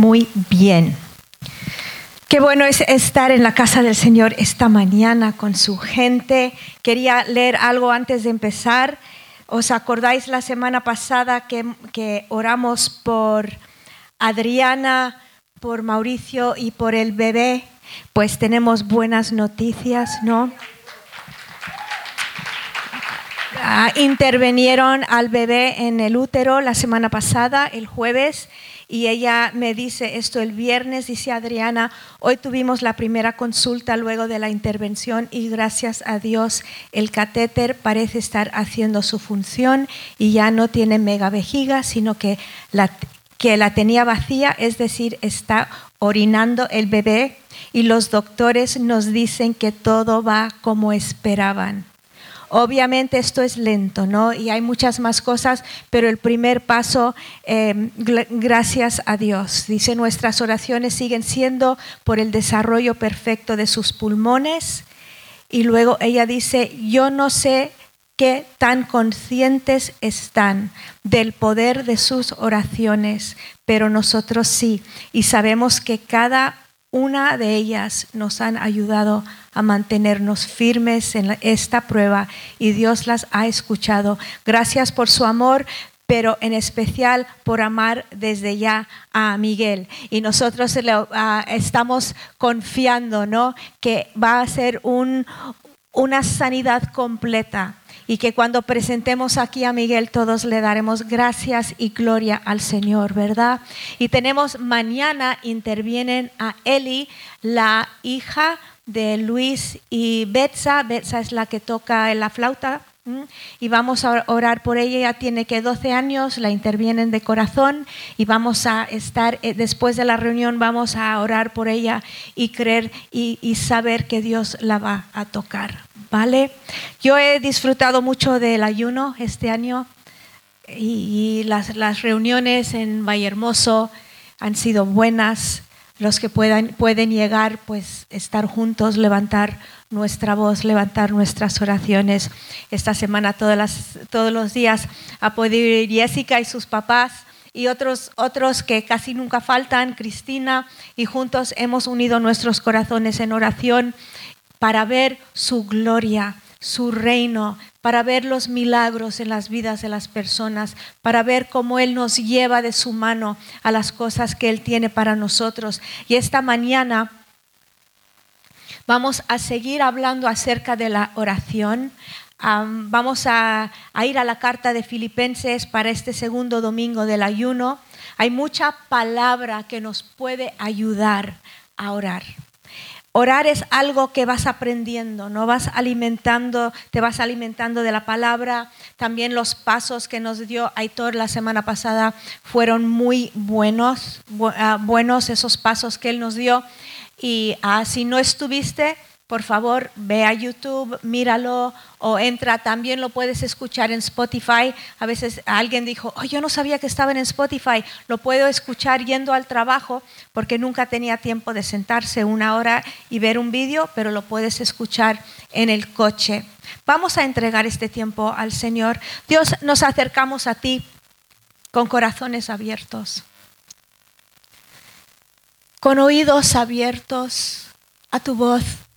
muy bien. Qué bueno es estar en la casa del Señor esta mañana con su gente. Quería leer algo antes de empezar. ¿Os acordáis la semana pasada que, que oramos por Adriana, por Mauricio y por el bebé? Pues tenemos buenas noticias, ¿no? Ah, intervinieron al bebé en el útero la semana pasada, el jueves, y ella me dice esto el viernes, dice Adriana, hoy tuvimos la primera consulta luego de la intervención y gracias a Dios el catéter parece estar haciendo su función y ya no tiene mega vejiga, sino que la, que la tenía vacía, es decir, está orinando el bebé y los doctores nos dicen que todo va como esperaban. Obviamente esto es lento, ¿no? Y hay muchas más cosas, pero el primer paso, em, gracias a Dios. Dice, nuestras oraciones siguen siendo por el desarrollo perfecto de sus pulmones. Y luego ella dice, yo no sé qué tan conscientes están del poder de sus oraciones, pero nosotros sí. Y sabemos que cada una de ellas nos han ayudado a mantenernos firmes en esta prueba y Dios las ha escuchado. Gracias por su amor, pero en especial por amar desde ya a Miguel. Y nosotros ah, estamos confiando, ¿no? Que va a ser una sanidad completa y que cuando presentemos aquí a Miguel todos le daremos gracias y gloria al Señor, ¿verdad? Y tenemos mañana intervienen a Eli, la hija de Luis y Betsa. Betsa es la que toca la flauta. Y vamos a orar por ella, ella tiene que 12 años, la intervienen de corazón y vamos a estar, eh, después de la reunión vamos a orar por ella y creer y, saber que Dios la va a tocar. ¿vale? Yo he disfrutado mucho del ayuno este año y, las, las, reuniones en Vallehermoso han sido buenas. Los que puedan, pueden llegar, pues estar juntos, levantar nuestra voz, levantar nuestras oraciones. Esta semana, todas las, todos los días, ha podido ir Jessica y sus papás y otros, otros que casi nunca faltan, Cristina, y juntos hemos unido nuestros corazones en oración para ver su gloria, su reino, para ver los milagros en las vidas de las personas, para ver cómo Él nos lleva de su mano a las cosas que Él tiene para nosotros. Y esta mañana vamos a seguir hablando acerca de la oración. vamos a, ir a la carta de Filipenses para este segundo domingo del ayuno. Hay mucha palabra que nos puede ayudar a orar. Orar es algo que vas aprendiendo, no vas alimentando, te vas alimentando de la palabra. También los pasos que nos dio Aitor la semana pasada fueron muy buenos, ah, buenos esos pasos que él nos dio. Y ah, si no estuviste, por favor, ve a YouTube, míralo o entra. También lo puedes escuchar en Spotify. A veces alguien dijo, oh, yo no sabía que estaba en Spotify. Lo puedo escuchar yendo al trabajo porque nunca tenía tiempo de sentarse una hora y ver un vídeo, pero lo puedes escuchar en el coche. Vamos a entregar este tiempo al Señor. Dios, nos acercamos a ti con corazones abiertos, con oídos abiertos a tu voz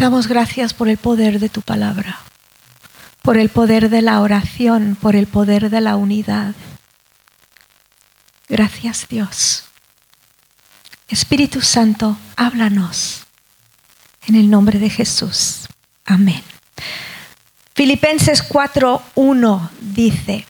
Damos gracias por el poder de tu palabra, por el poder de la oración, por el poder de la unidad. Gracias Dios. Espíritu Santo, háblanos. En el nombre de Jesús. Amén. Filipenses 4.1 dice,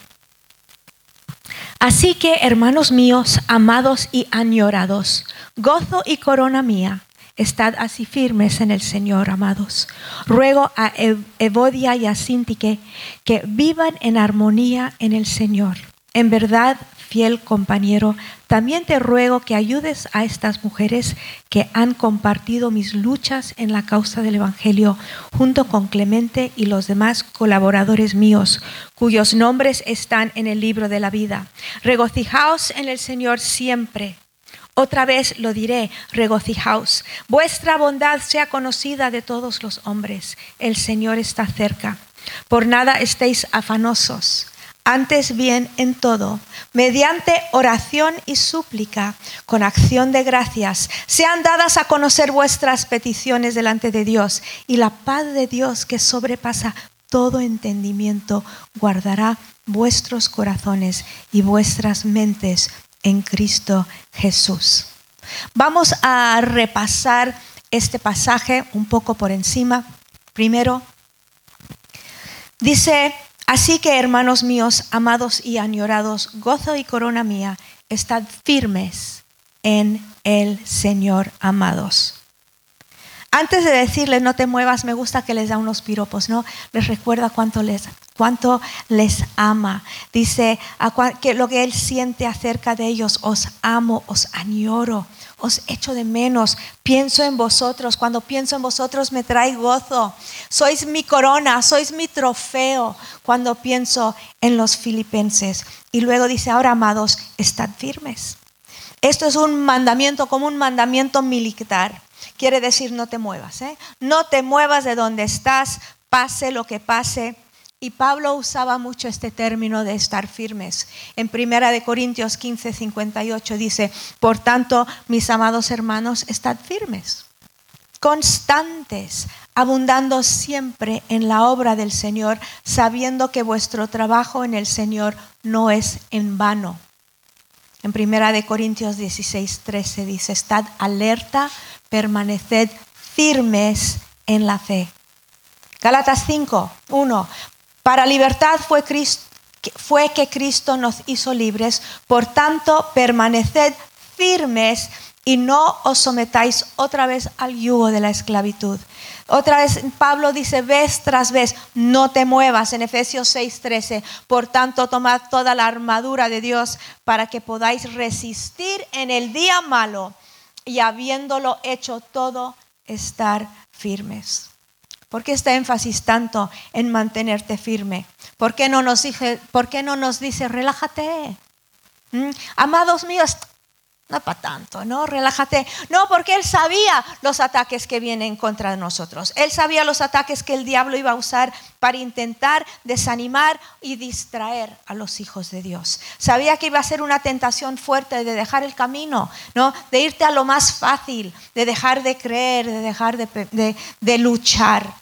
Así que, hermanos míos, amados y añorados, gozo y corona mía Estad así firmes en el Señor, amados. Ruego a Evodia y a Sintique que vivan en armonía en el Señor. En verdad, fiel compañero, también te ruego que ayudes a estas mujeres que han compartido mis luchas en la causa del Evangelio, junto con Clemente y los demás colaboradores míos, cuyos nombres están en el libro de la vida. Regocijaos en el Señor siempre. Otra vez lo diré, regocijaos. Vuestra bondad sea conocida de todos los hombres. El Señor está cerca. Por nada estéis afanosos. Antes bien en todo, mediante oración y súplica, con acción de gracias, sean dadas a conocer vuestras peticiones delante de Dios, y la paz de Dios que sobrepasa todo entendimiento guardará vuestros corazones y vuestras mentes en Cristo Jesús. Vamos a repasar este pasaje un poco por encima. Primero, dice Así que, hermanos míos, amados y añorados, gozo y corona mía, estad firmes en el Señor, amados. Antes de decirles no te muevas, me gusta que les da unos piropos, ¿no? Les recuerda cuánto les, cuánto les ama. Dice que lo que Él siente acerca de ellos, os amo, os añoro os echo de menos, pienso en vosotros, cuando pienso en vosotros me trae gozo, sois mi corona, sois mi trofeo cuando pienso en los filipenses. Y luego dice, ahora amados, estad firmes. Esto es un mandamiento como un mandamiento militar. Quiere decir no te muevas, ¿eh? no te muevas de donde estás, pase lo que pase y Pablo usaba mucho este término de estar firmes. En Primera de Corintios 15, 58 dice, por tanto, mis amados hermanos, estad firmes, constantes, abundando siempre en la obra del Señor, sabiendo que vuestro trabajo en el Señor no es en vano. En Primera de Corintios 16, 13 dice, estad alerta, permaneced firmes en la fe. Galatas 5, 1. Para libertad fue, que Cristo nos hizo libres, por tanto permaneced firmes y no os sometáis otra vez al yugo de la esclavitud. Otra vez Pablo dice vez tras vez, no te muevas en Efesios 6:13. Por tanto, tomad toda la armadura de Dios para que podáis resistir en el día malo y habiéndolo hecho todo, estar firmes. ¿Por qué está énfasis tanto en mantenerte firme? ¿Por qué no nos dice, por qué no nos dice relájate? ¿Mm? Amados míos, no para tanto, ¿no? Relájate. No, porque él sabía los ataques que vienen contra nosotros. Él sabía los ataques que el diablo iba a usar para intentar desanimar y distraer a los hijos de Dios. Sabía que iba a ser una tentación fuerte de dejar el camino, ¿no? De irte a lo más fácil, de dejar de creer, de dejar de, de luchar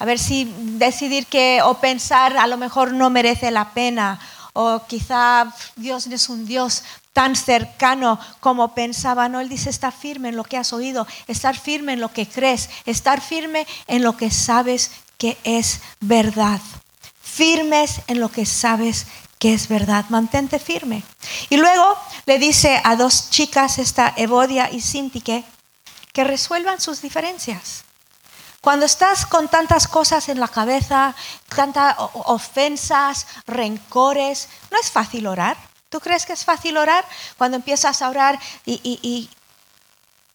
a ver si decidir que o pensar a lo mejor no merece la pena o quizá Dios no es un Dios tan cercano como pensaba. No, Él dice, estar firme en lo que has oído, estar firme en lo que crees, estar firme en lo que sabes que es verdad. Firmes en lo que sabes que es verdad. Mantente firme. Y luego le dice a dos chicas, esta Evodia y Sintique, que resuelvan sus diferencias. Cuando estás con tantas cosas en la cabeza, tantas ofensas, rencores, no es fácil orar. ¿Tú crees que es fácil orar? Cuando empiezas a orar y,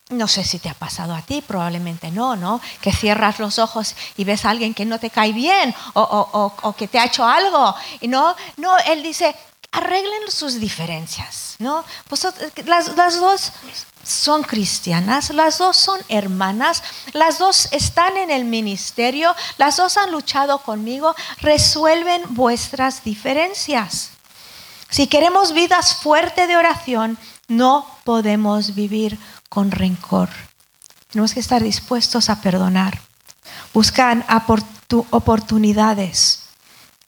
no sé si te ha pasado a ti, probablemente no, ¿no? Que cierras los ojos y ves a alguien que no te cae bien o, que te ha hecho algo. Y no, no, él dice, arreglen sus diferencias, ¿no? Pues las, las dos son cristianas, las dos son hermanas, las dos están en el ministerio, las dos han luchado conmigo, resuelven vuestras diferencias. Si queremos vidas fuertes de oración, no podemos vivir con rencor. Tenemos que estar dispuestos a perdonar. Buscan oportunidades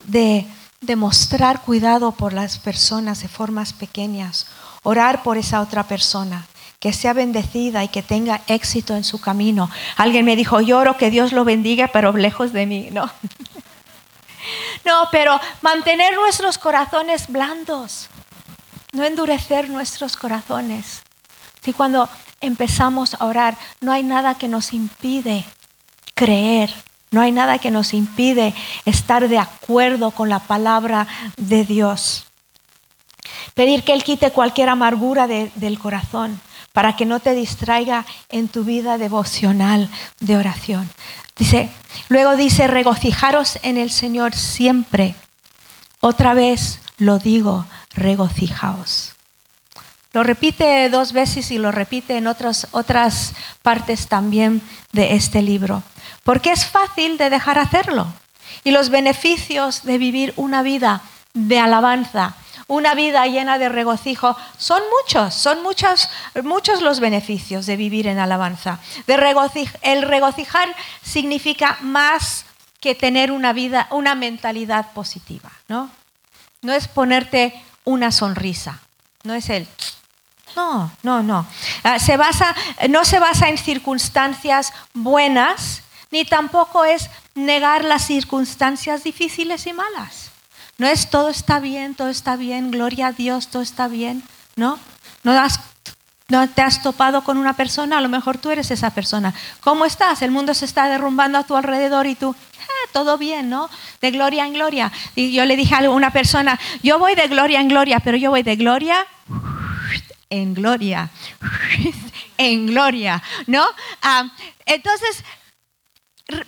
de demostrar cuidado por las personas de formas pequeñas, orar por esa otra persona que sea bendecida y que tenga éxito en su camino. Alguien me dijo, lloro que Dios lo bendiga, pero lejos de mí. No, no pero mantener nuestros corazones blandos, no endurecer nuestros corazones. Si cuando empezamos a orar, no hay nada que nos impide creer, no hay nada que nos impide estar de acuerdo con la palabra de Dios. Pedir que Él quite cualquier amargura del corazón para que no te distraiga en tu vida devocional de oración. Dice, luego dice, regocijaros en el Señor siempre. Otra vez lo digo, regocijaos. Lo repite dos veces y lo repite en otras, otras partes también de este libro. Porque es fácil de dejar hacerlo. Y los beneficios de vivir una vida de alabanza, una vida llena de regocijo. Son muchos, son muchos, muchos los beneficios de vivir en alabanza. El regocijar significa más que tener una vida, una mentalidad positiva, ¿no? No es ponerte una sonrisa, no es el no, no, no. Ah, no se basa en circunstancias buenas, ni tampoco es negar las circunstancias difíciles y malas. No es todo está bien, todo está bien, gloria a Dios, todo está bien, ¿no? No, te has topado con una persona, a lo mejor tú eres esa persona. ¿Cómo estás? El mundo se está derrumbando a tu alrededor y tú, ah, todo bien, ¿no? De gloria en gloria. Y yo le dije a una persona, yo voy de gloria en gloria, pero yo voy de gloria en gloria, en gloria, ¿no? Ah, entonces,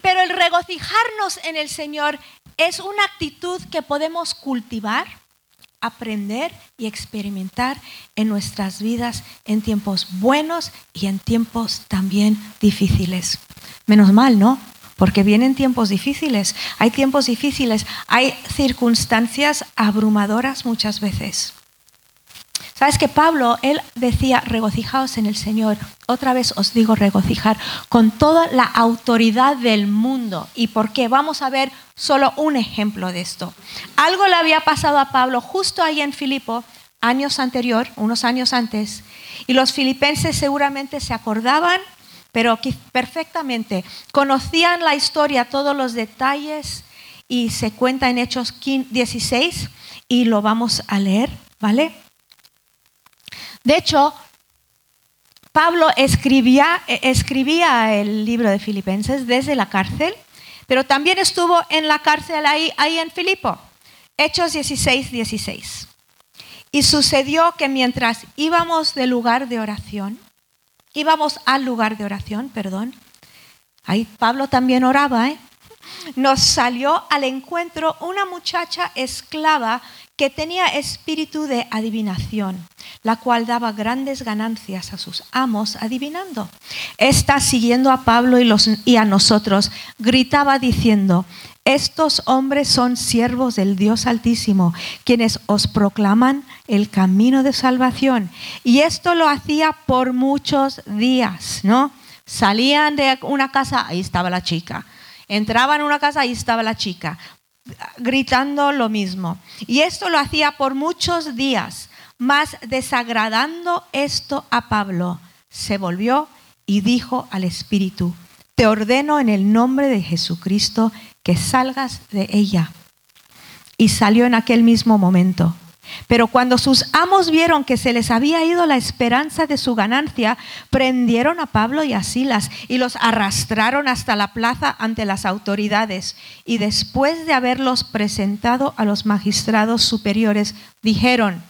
pero el regocijarnos en el Señor es una actitud que podemos cultivar, aprender y experimentar en nuestras vidas en tiempos buenos y en tiempos también difíciles. Menos mal, ¿no? Porque vienen tiempos difíciles, hay tiempos difíciles, hay circunstancias abrumadoras muchas veces. Sabes que Pablo, él decía, regocijaos en el Señor. Otra vez os digo regocijar con toda la autoridad del mundo. ¿Y por qué? Vamos a ver solo un ejemplo de esto. Algo le había pasado a Pablo justo ahí en Filipo, años anterior, unos años antes, y los filipenses seguramente se acordaban, pero perfectamente, conocían la historia, todos los detalles, y se cuenta en Hechos 16, y lo vamos a leer, ¿vale? De hecho, Pablo escribía, escribía el libro de Filipenses desde la cárcel, pero también estuvo en la cárcel ahí, ahí en Filipo. Hechos 16, 16. Y sucedió que mientras íbamos del lugar de oración, íbamos al lugar de oración, perdón, ahí Pablo también oraba, ¿eh? nos salió al encuentro una muchacha esclava que tenía espíritu de adivinación, la cual daba grandes ganancias a sus amos adivinando. Esta, siguiendo a Pablo y, y a nosotros, gritaba diciendo, estos hombres son siervos del Dios Altísimo, quienes os proclaman el camino de salvación. Y esto lo hacía por muchos días, ¿no? Salían de una casa, ahí estaba la chica. Entraban en una casa, ahí estaba la chica gritando lo mismo. Y esto lo hacía por muchos días, mas desagradando esto a Pablo, se volvió y dijo al Espíritu, te ordeno en el nombre de Jesucristo que salgas de ella. Y salió en aquel mismo momento. Pero cuando sus amos vieron que se les había ido la esperanza de su ganancia, prendieron a Pablo y a Silas y los arrastraron hasta la plaza ante las autoridades. Y después de haberlos presentado a los magistrados superiores, dijeron,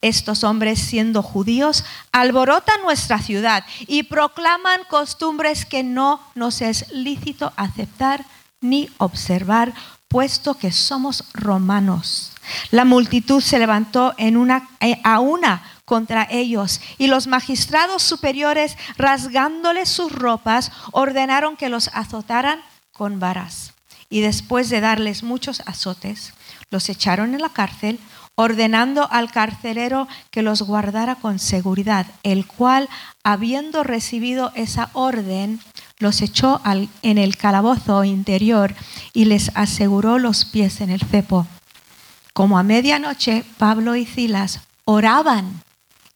estos hombres, siendo judíos, alborotan nuestra ciudad y proclaman costumbres que no nos es lícito aceptar ni observar, puesto que somos romanos. La multitud se levantó en una, eh, a una contra ellos y los magistrados superiores, rasgándoles sus ropas, ordenaron que los azotaran con varas. Y después de darles muchos azotes, los echaron en la cárcel, ordenando al carcelero que los guardara con seguridad, el cual, habiendo recibido esa orden, los echó en el calabozo interior y les aseguró los pies en el cepo. Como a medianoche, Pablo y Silas oraban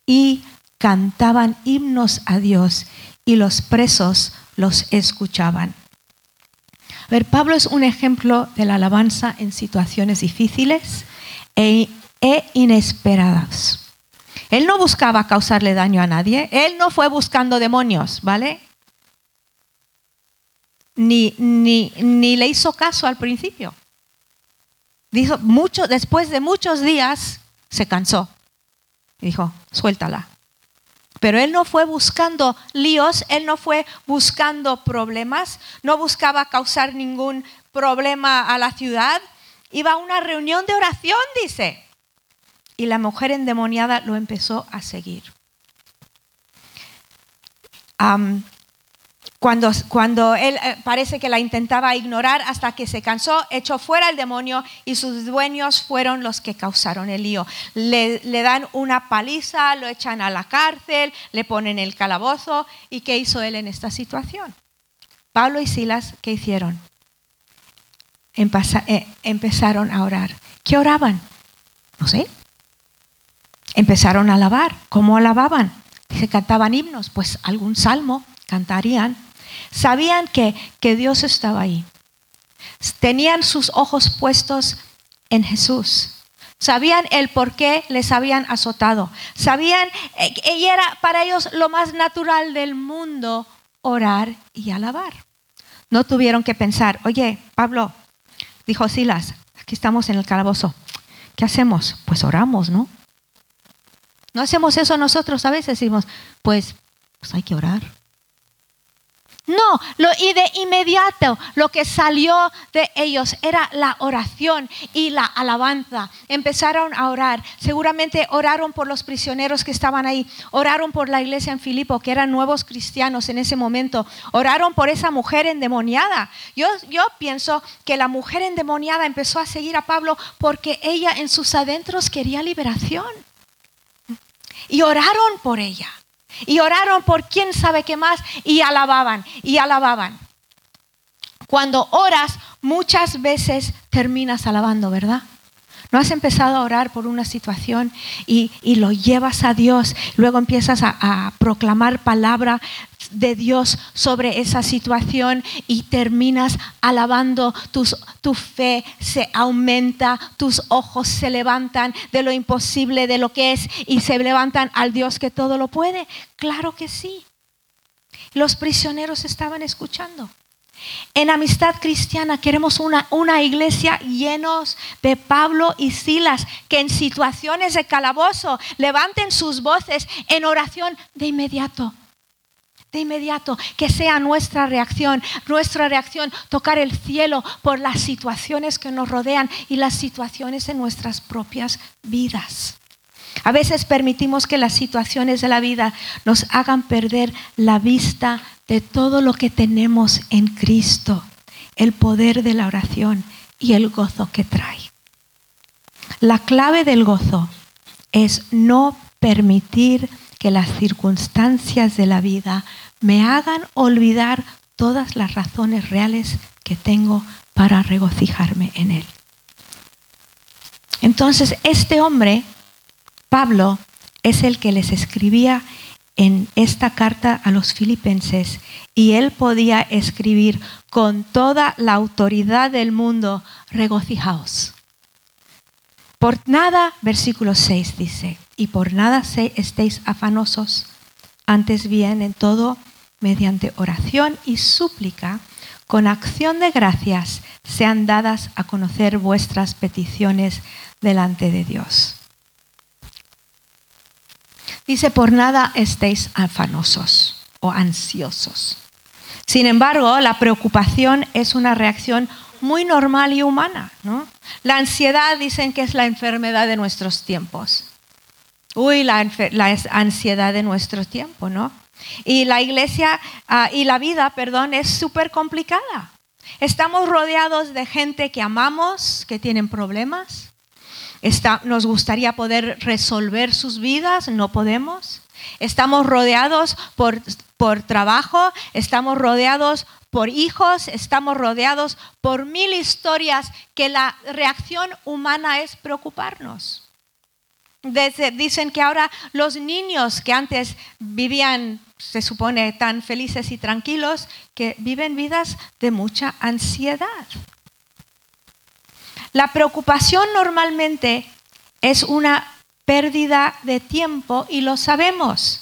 y cantaban himnos a Dios y los presos los escuchaban. A ver, Pablo es un ejemplo de la alabanza en situaciones difíciles e, e inesperadas. Él no buscaba causarle daño a nadie, él no fue buscando demonios, ¿vale? Ni, ni, ni le hizo caso al principio. Dijo, mucho, después de muchos días se cansó. Y dijo, suéltala. Pero él no fue buscando líos, él no fue buscando problemas, no buscaba causar ningún problema a la ciudad. Iba a una reunión de oración, dice. Y la mujer endemoniada lo empezó a seguir. Cuando, cuando él eh, parece que la intentaba ignorar hasta que se cansó, echó fuera el demonio y sus dueños fueron los que causaron el lío. Le, le dan una paliza, lo echan a la cárcel, le ponen el calabozo. ¿Y qué hizo él en esta situación? Pablo y Silas, ¿qué hicieron? Eh, empezaron a orar. ¿Qué oraban? No sé. Empezaron a alabar. ¿Cómo alababan? Dice, cantaban himnos, pues algún salmo cantarían. Sabían que, que Dios estaba ahí. Tenían sus ojos puestos en Jesús. Sabían el por qué les habían azotado. Sabían, eh, y era para ellos lo más natural del mundo orar y alabar. No tuvieron que pensar, oye, Pablo, dijo Silas, aquí estamos en el calabozo. ¿Qué hacemos? Pues oramos, ¿no? No hacemos eso nosotros a veces, decimos, pues, pues hay que orar. No, lo, y de inmediato lo que salió de ellos era la oración y la alabanza. Empezaron a orar. Seguramente oraron por los prisioneros que estaban ahí. Oraron por la iglesia en Filipo, que eran nuevos cristianos en ese momento. Oraron por esa mujer endemoniada. Yo, yo pienso que la mujer endemoniada empezó a seguir a Pablo porque ella en sus adentros quería liberación. Y oraron por ella. Y oraron por quién sabe qué más y alababan y alababan. Cuando oras, muchas veces terminas alabando, ¿verdad? ¿No has empezado a orar por una situación y, lo llevas a Dios? Luego empiezas a, a, proclamar palabra de Dios sobre esa situación y terminas alabando, tu fe se aumenta, tus ojos se levantan de lo imposible, de lo que es, y se levantan al Dios que todo lo puede. Claro que sí. Los prisioneros estaban escuchando. En Amistad Cristiana queremos una, una, iglesia llenos de Pablo y Silas que en situaciones de calabozo levanten sus voces en oración de inmediato. De inmediato, que sea nuestra reacción, nuestra reacción, tocar el cielo por las situaciones que nos rodean y las situaciones en nuestras propias vidas. A veces permitimos que las situaciones de la vida nos hagan perder la vista de todo lo que tenemos en Cristo, el poder de la oración y el gozo que trae. La clave del gozo es no permitir que las circunstancias de la vida me hagan olvidar todas las razones reales que tengo para regocijarme en Él. Entonces, este hombre, Pablo, es el que les escribía en esta carta a los filipenses y él podía escribir con toda la autoridad del mundo, regocijaos. Por nada, versículo 6 dice, y por nada estéis afanosos, antes bien en todo, mediante oración y súplica, con acción de gracias, sean dadas a conocer vuestras peticiones delante de Dios. Dice, por nada estéis afanosos o ansiosos. Sin embargo, la preocupación es una reacción muy normal y humana. ¿no? La ansiedad dicen que es la enfermedad de nuestros tiempos. Uy, la, ansiedad de nuestro tiempo, ¿no? Y la iglesia ah, y la vida, perdón, es súper complicada. Estamos rodeados de gente que amamos, que tienen problemas, nos gustaría poder resolver sus vidas, no podemos. Estamos rodeados por, por trabajo, estamos rodeados por hijos, estamos rodeados por mil historias que la reacción humana es preocuparnos. dicen que ahora los niños que antes vivían, se supone, tan felices y tranquilos, que viven vidas de mucha ansiedad. La preocupación normalmente es una pérdida de tiempo y lo sabemos.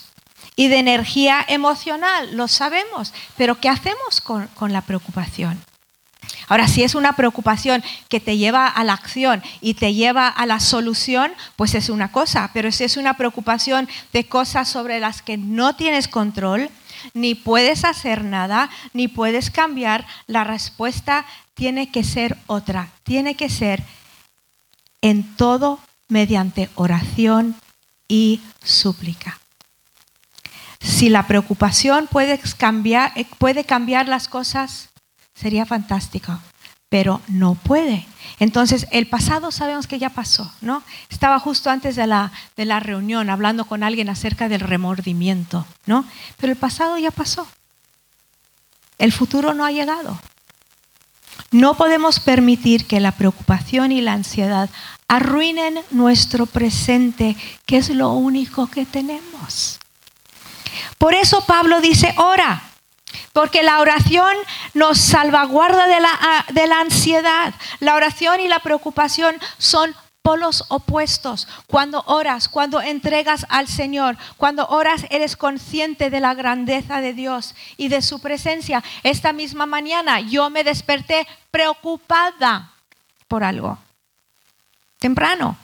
Y de energía emocional, lo sabemos. Pero ¿qué hacemos con, la preocupación? Ahora, si es una preocupación que te lleva a la acción y te lleva a la solución, pues es una cosa. Pero si es una preocupación de cosas sobre las que no tienes control, ni puedes hacer nada, ni puedes cambiar, la respuesta tiene que ser otra, tiene que ser en todo mediante oración y súplica. Si la preocupación puede cambiar, eh, puede cambiar las cosas, sería fantástico, pero no puede. Entonces, el pasado sabemos que ya pasó, ¿no? Estaba justo antes de la, de la reunión hablando con alguien acerca del remordimiento, ¿no? Pero el pasado ya pasó. El futuro no ha llegado. No podemos permitir que la preocupación y la ansiedad arruinen nuestro presente, que es lo único que tenemos. Por eso Pablo dice, ora, porque la oración nos salvaguarda de la, de la ansiedad. La oración y la preocupación son polos opuestos. Cuando oras, cuando entregas al Señor, cuando oras eres consciente de la grandeza de Dios y de su presencia. Esta misma mañana yo me desperté preocupada por algo. Temprano.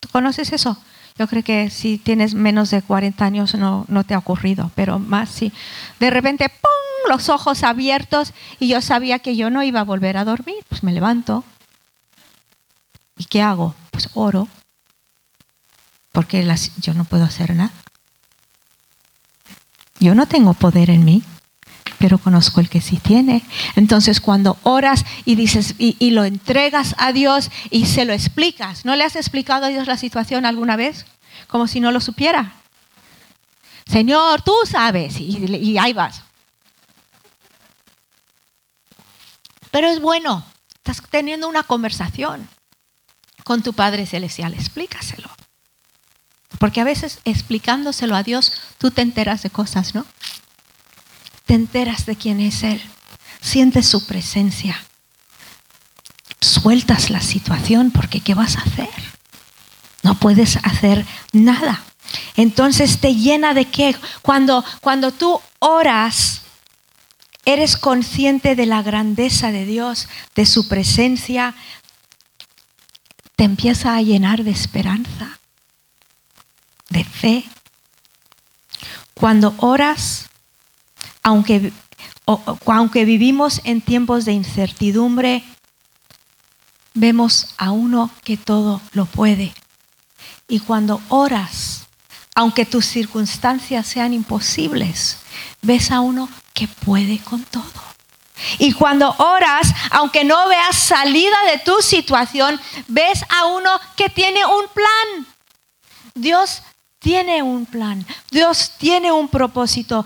¿Tú conoces eso? Yo creo que si tienes menos de 40 años no, no te ha ocurrido, pero más si de repente, ¡pum! los ojos abiertos y yo sabía que yo no iba a volver a dormir. Pues me levanto, ¿Y qué hago? Pues oro, porque yo no puedo hacer nada. Yo no tengo poder en mí, pero conozco el que sí tiene. Entonces cuando oras y dices y, lo entregas a Dios y se lo explicas, ¿no le has explicado a Dios la situación alguna vez? Como si no lo supiera. Señor, tú sabes, y, ahí vas. Pero es bueno, estás teniendo una conversación con tu Padre Celestial. Explícaselo. Porque a veces explicándoselo a Dios, tú te enteras de cosas, ¿no? Te enteras de quién es Él. Sientes su presencia. Sueltas la situación porque ¿qué vas a hacer? No puedes hacer nada. Entonces te llena de qué? Cuando, cuando tú oras, eres consciente de la grandeza de Dios, de su presencia, te empieza a llenar de esperanza, de fe. Cuando oras, aunque, aunque vivimos en tiempos de incertidumbre, vemos a uno que todo lo puede. Y cuando oras, aunque tus circunstancias sean imposibles, ves a uno que puede con todo. Y cuando oras, aunque no veas salida de tu situación, ves a uno que tiene un plan. Dios tiene un plan. Dios tiene un propósito.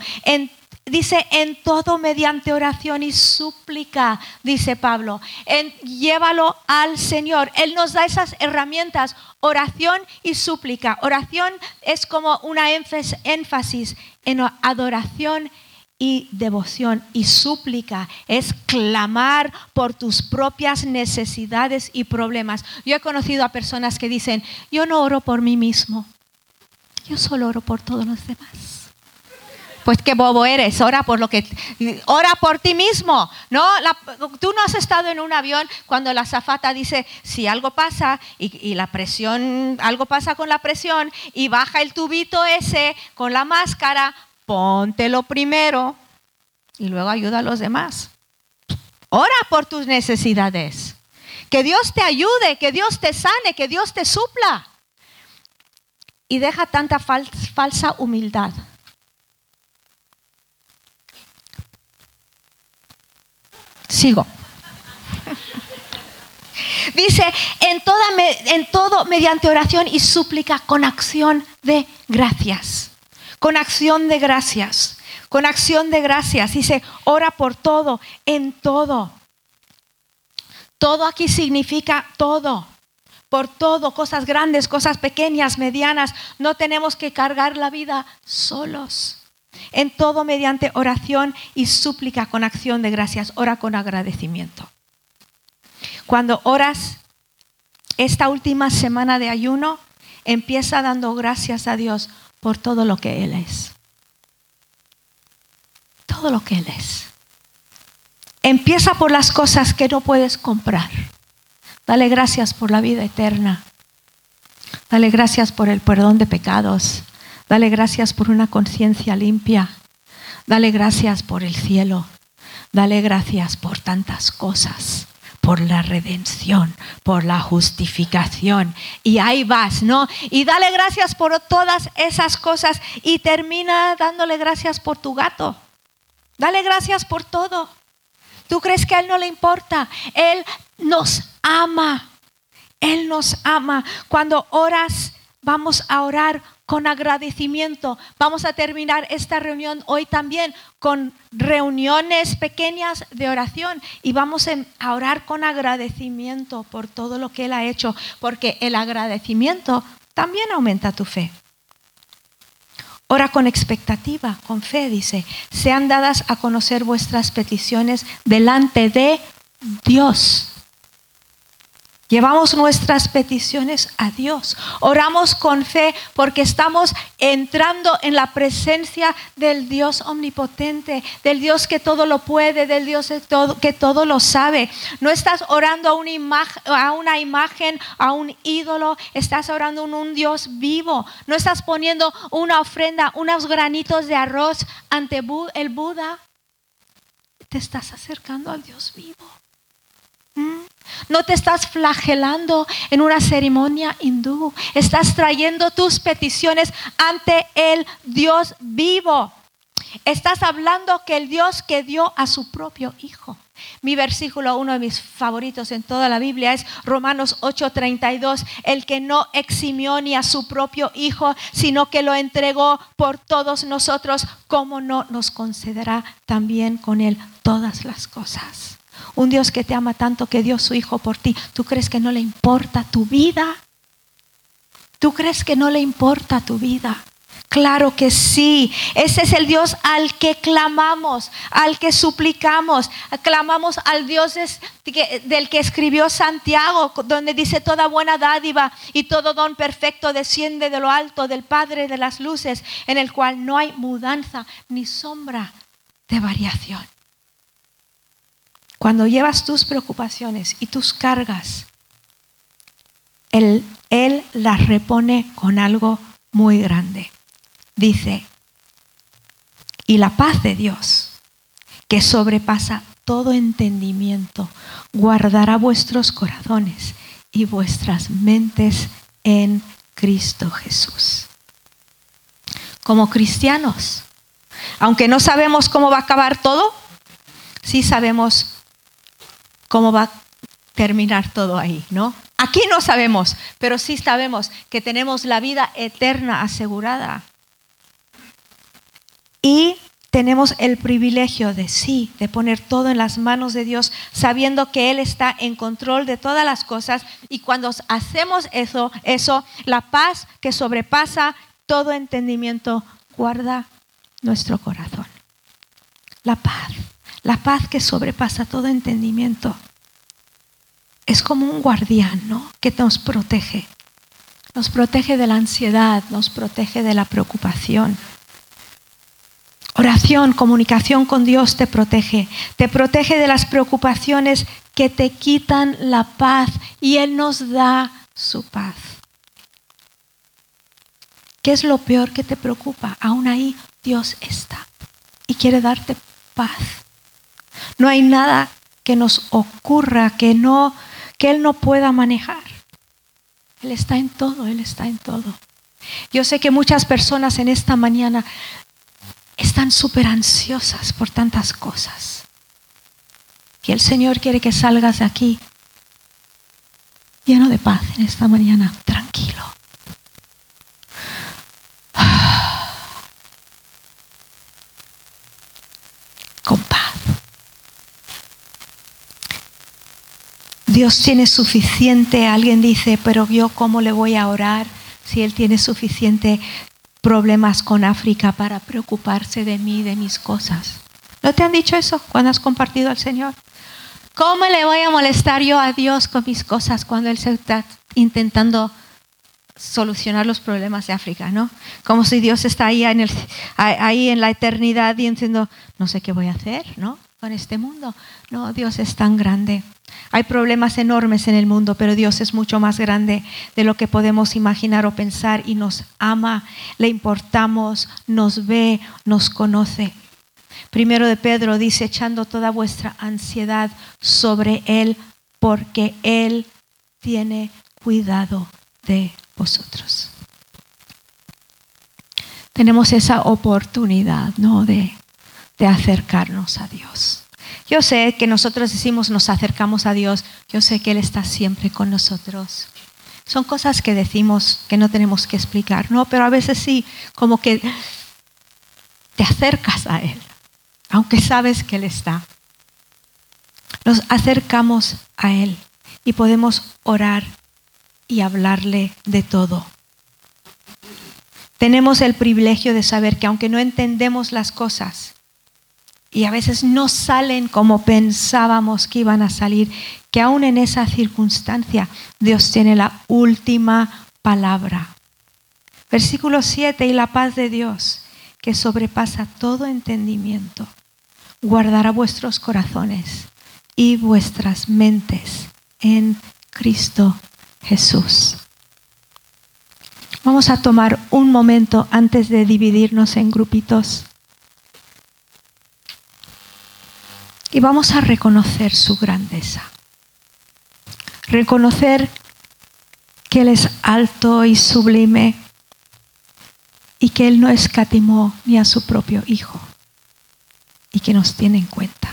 dice, en todo mediante oración y súplica, dice Pablo. En, llévalo al Señor. Él nos da esas herramientas, oración y súplica. Oración es como una énfasis en adoración y devoción y súplica es clamar por tus propias necesidades y problemas. Yo he conocido a personas que dicen, yo no oro por mí mismo, yo solo oro por todos los demás. Pues qué bobo eres, ora por lo que ora por ti mismo, ¿no? tú no has estado en un avión cuando la zafata dice si algo pasa y, y la presión, algo pasa con la presión y baja el tubito ese con la máscara, póntelo primero y luego ayuda a los demás. Ora por tus necesidades. Que Dios te ayude, que Dios te sane, que Dios te supla. Y deja tanta falsa humildad. Sigo. Dice, en, toda, en todo mediante oración y súplica con acción de gracias con acción de gracias, con acción de gracias. Dice, ora por todo, en todo. Todo aquí significa todo, por todo, cosas grandes, cosas pequeñas, medianas. No tenemos que cargar la vida solos. En todo mediante oración y súplica con acción de gracias, ora con agradecimiento. Cuando oras esta última semana de ayuno, empieza dando gracias a Dios por todo lo que Él es. Todo lo que Él es. Empieza por las cosas que no puedes comprar. Dale gracias por la vida eterna. Dale gracias por el perdón de pecados. Dale gracias por una conciencia limpia. Dale gracias por el cielo. Dale gracias por tantas cosas por la redención, por la justificación. Y ahí vas, ¿no? Y dale gracias por todas esas cosas y termina dándole gracias por tu gato. Dale gracias por todo. ¿Tú crees que a Él no le importa? Él nos ama. Él nos ama. Cuando oras, vamos a orar con agradecimiento. Vamos a terminar esta reunión hoy también con reuniones pequeñas de oración y vamos a orar con agradecimiento por todo lo que Él ha hecho, porque el agradecimiento también aumenta tu fe. Ora con expectativa, con fe, dice. Sean dadas a conocer vuestras peticiones delante de Dios. Llevamos nuestras peticiones a Dios. Oramos con fe porque estamos entrando en la presencia del Dios omnipotente, del Dios que todo lo puede, del Dios que todo, lo sabe. No estás orando a una, imagen, a un ídolo, estás orando a un Dios vivo. No estás poniendo una ofrenda, unos granitos de arroz ante el Buda. Te estás acercando al Dios vivo. No te estás flagelando en una ceremonia hindú. Estás trayendo tus peticiones ante el Dios vivo. Estás hablando que el Dios que dio a su propio Hijo. Mi versículo, uno de mis favoritos en toda la Biblia, es Romanos 8:32, el que no eximió ni a su propio Hijo, sino que lo entregó por todos nosotros, ¿cómo no nos concederá también con él todas las cosas? Un Dios que te ama tanto que dio su Hijo por ti. ¿Tú crees que no le importa tu vida? ¿Tú crees que no le importa tu vida? Claro que sí. Ese es el Dios al que clamamos, al que suplicamos. Clamamos al Dios del que escribió Santiago, donde dice toda buena dádiva y todo don perfecto desciende de lo alto del Padre de las luces, en el cual no hay mudanza ni sombra de variación. Cuando llevas tus preocupaciones y tus cargas, él, las repone con algo muy grande. Dice, y la paz de Dios, que sobrepasa todo entendimiento, guardará vuestros corazones y vuestras mentes en Cristo Jesús. Como cristianos, aunque no sabemos cómo va a acabar todo, sí sabemos cómo va a terminar todo ahí, ¿no? Aquí no sabemos, pero sí sabemos que tenemos la vida eterna asegurada. Y tenemos el privilegio de sí, de poner todo en las manos de Dios, sabiendo que Él está en control de todas las cosas. Y cuando hacemos eso, eso, la paz que sobrepasa todo entendimiento guarda nuestro corazón. La paz la paz que sobrepasa todo entendimiento. Es como un guardián, ¿no? Que nos protege. Nos protege de la ansiedad, nos protege de la preocupación. Oración, comunicación con Dios te protege. Te protege de las preocupaciones que te quitan la paz y Él nos da su paz. ¿Qué es lo peor que te preocupa? Aún ahí Dios está y quiere darte paz. No hay nada que nos ocurra que no que él no pueda manejar. Él está en todo, él está en todo. Yo sé que muchas personas en esta mañana están súper ansiosas por tantas cosas. Y el Señor quiere que salgas de aquí lleno de paz en esta mañana, tranquilo. Con paz. Dios tiene suficiente, alguien dice, pero yo cómo le voy a orar si Él tiene suficiente problemas con África para preocuparse de mí, de mis cosas. ¿No te han dicho eso cuando has compartido al Señor? ¿Cómo le voy a molestar yo a Dios con mis cosas cuando Él se está intentando solucionar los problemas de África, ¿no? Como si Dios está ahí en, ahí en la eternidad diciendo, no sé qué voy a hacer, ¿no? Con este mundo. No, Dios es tan grande. Hay problemas enormes en el mundo, pero Dios es mucho más grande de lo que podemos imaginar o pensar y nos ama, le importamos, nos ve, nos conoce. Primero de Pedro dice, echando toda vuestra ansiedad sobre Él, porque Él tiene cuidado de vosotros. Tenemos esa oportunidad, ¿no? De, de acercarnos a Dios. Yo sé que nosotros decimos nos acercamos a Dios, yo sé que Él está siempre con nosotros. Son cosas que decimos que no tenemos que explicar, ¿no? Pero a veces sí, como que te acercas a Él, aunque sabes que Él está. Nos acercamos a Él y podemos orar y hablarle de todo. Tenemos el privilegio de saber que aunque no entendemos las cosas y a veces no salen como pensábamos que iban a salir, que aún en esa circunstancia Dios tiene la última palabra. Versículo 7, y la paz de Dios, que sobrepasa todo entendimiento, guardará vuestros corazones y vuestras mentes en Cristo Jesús. Vamos a tomar un momento antes de dividirnos en grupitos. Y vamos a reconocer su grandeza. Reconocer que Él es alto y sublime y que Él no escatimó ni a su propio Hijo y que nos tiene en cuenta.